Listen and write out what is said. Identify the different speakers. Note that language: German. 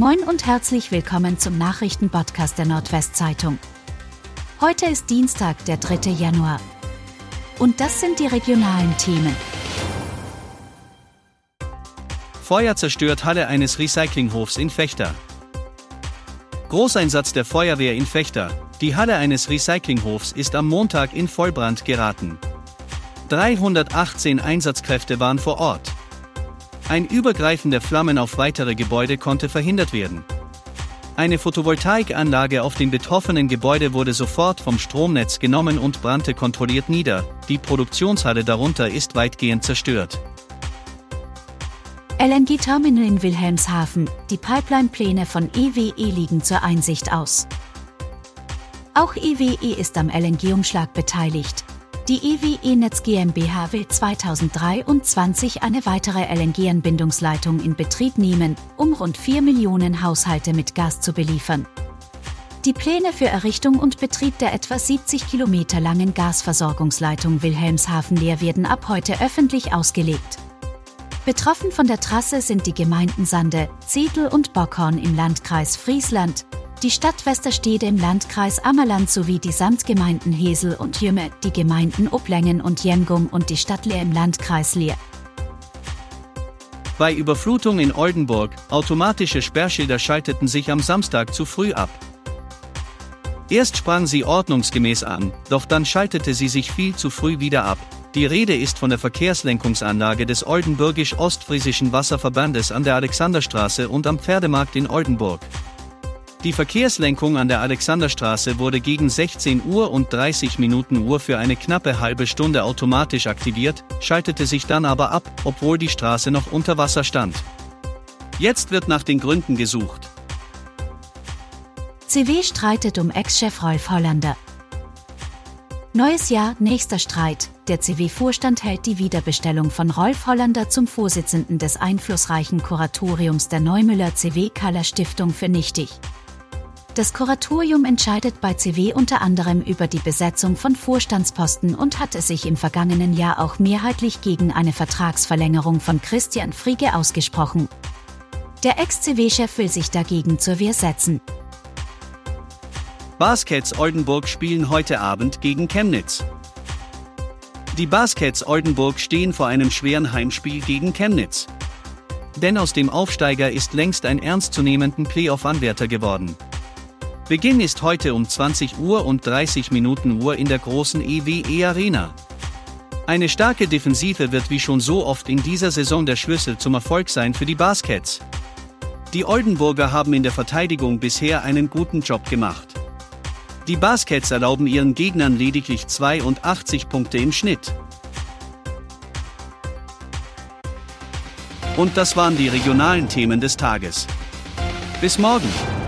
Speaker 1: Moin und herzlich willkommen zum Nachrichtenpodcast der Nordwestzeitung. Heute ist Dienstag, der 3. Januar. Und das sind die regionalen Themen.
Speaker 2: Feuer zerstört Halle eines Recyclinghofs in Fechter. Großeinsatz der Feuerwehr in Fechter. Die Halle eines Recyclinghofs ist am Montag in Vollbrand geraten. 318 Einsatzkräfte waren vor Ort. Ein Übergreifen der Flammen auf weitere Gebäude konnte verhindert werden. Eine Photovoltaikanlage auf dem betroffenen Gebäude wurde sofort vom Stromnetz genommen und brannte kontrolliert nieder, die Produktionshalle darunter ist weitgehend zerstört.
Speaker 1: LNG-Terminal in Wilhelmshaven, die Pipeline-Pläne von EWE liegen zur Einsicht aus. Auch EWE ist am LNG-Umschlag beteiligt, die EWE Netz GmbH will 2023 eine weitere LNG-Anbindungsleitung in Betrieb nehmen, um rund 4 Millionen Haushalte mit Gas zu beliefern. Die Pläne für Errichtung und Betrieb der etwa 70 Kilometer langen Gasversorgungsleitung Wilhelmshaven-Leer werden ab heute öffentlich ausgelegt. Betroffen von der Trasse sind die Gemeinden Sande, Zedel und Bockhorn im Landkreis Friesland, die Stadt Westerstede im Landkreis Ammerland sowie die Samtgemeinden Hesel und Jümme, die Gemeinden Oblängen und Jemgum und die Stadt Leer im Landkreis Leer.
Speaker 2: Bei Überflutung in Oldenburg, automatische Sperrschilder schalteten sich am Samstag zu früh ab. Erst sprang sie ordnungsgemäß an, doch dann schaltete sie sich viel zu früh wieder ab. Die Rede ist von der Verkehrslenkungsanlage des Oldenburgisch-Ostfriesischen Wasserverbandes an der Alexanderstraße und am Pferdemarkt in Oldenburg. Die Verkehrslenkung an der Alexanderstraße wurde gegen 16 Uhr und 30 Minuten Uhr für eine knappe halbe Stunde automatisch aktiviert, schaltete sich dann aber ab, obwohl die Straße noch unter Wasser stand. Jetzt wird nach den Gründen gesucht.
Speaker 1: CW streitet um Ex-Chef Rolf Hollander. Neues Jahr, nächster Streit. Der CW-Vorstand hält die Wiederbestellung von Rolf Hollander zum Vorsitzenden des einflussreichen Kuratoriums der Neumüller CW-Kaller Stiftung für nichtig. Das Kuratorium entscheidet bei CW unter anderem über die Besetzung von Vorstandsposten und hatte sich im vergangenen Jahr auch mehrheitlich gegen eine Vertragsverlängerung von Christian Friege ausgesprochen. Der Ex-CW-Chef will sich dagegen zur Wehr setzen.
Speaker 2: Baskets Oldenburg spielen heute Abend gegen Chemnitz. Die Baskets Oldenburg stehen vor einem schweren Heimspiel gegen Chemnitz. Denn aus dem Aufsteiger ist längst ein ernstzunehmenden Playoff-Anwärter geworden. Beginn ist heute um 20 Uhr und 30 Minuten Uhr in der großen EWE Arena. Eine starke Defensive wird wie schon so oft in dieser Saison der Schlüssel zum Erfolg sein für die Baskets. Die Oldenburger haben in der Verteidigung bisher einen guten Job gemacht. Die Baskets erlauben ihren Gegnern lediglich 82 Punkte im Schnitt. Und das waren die regionalen Themen des Tages. Bis morgen!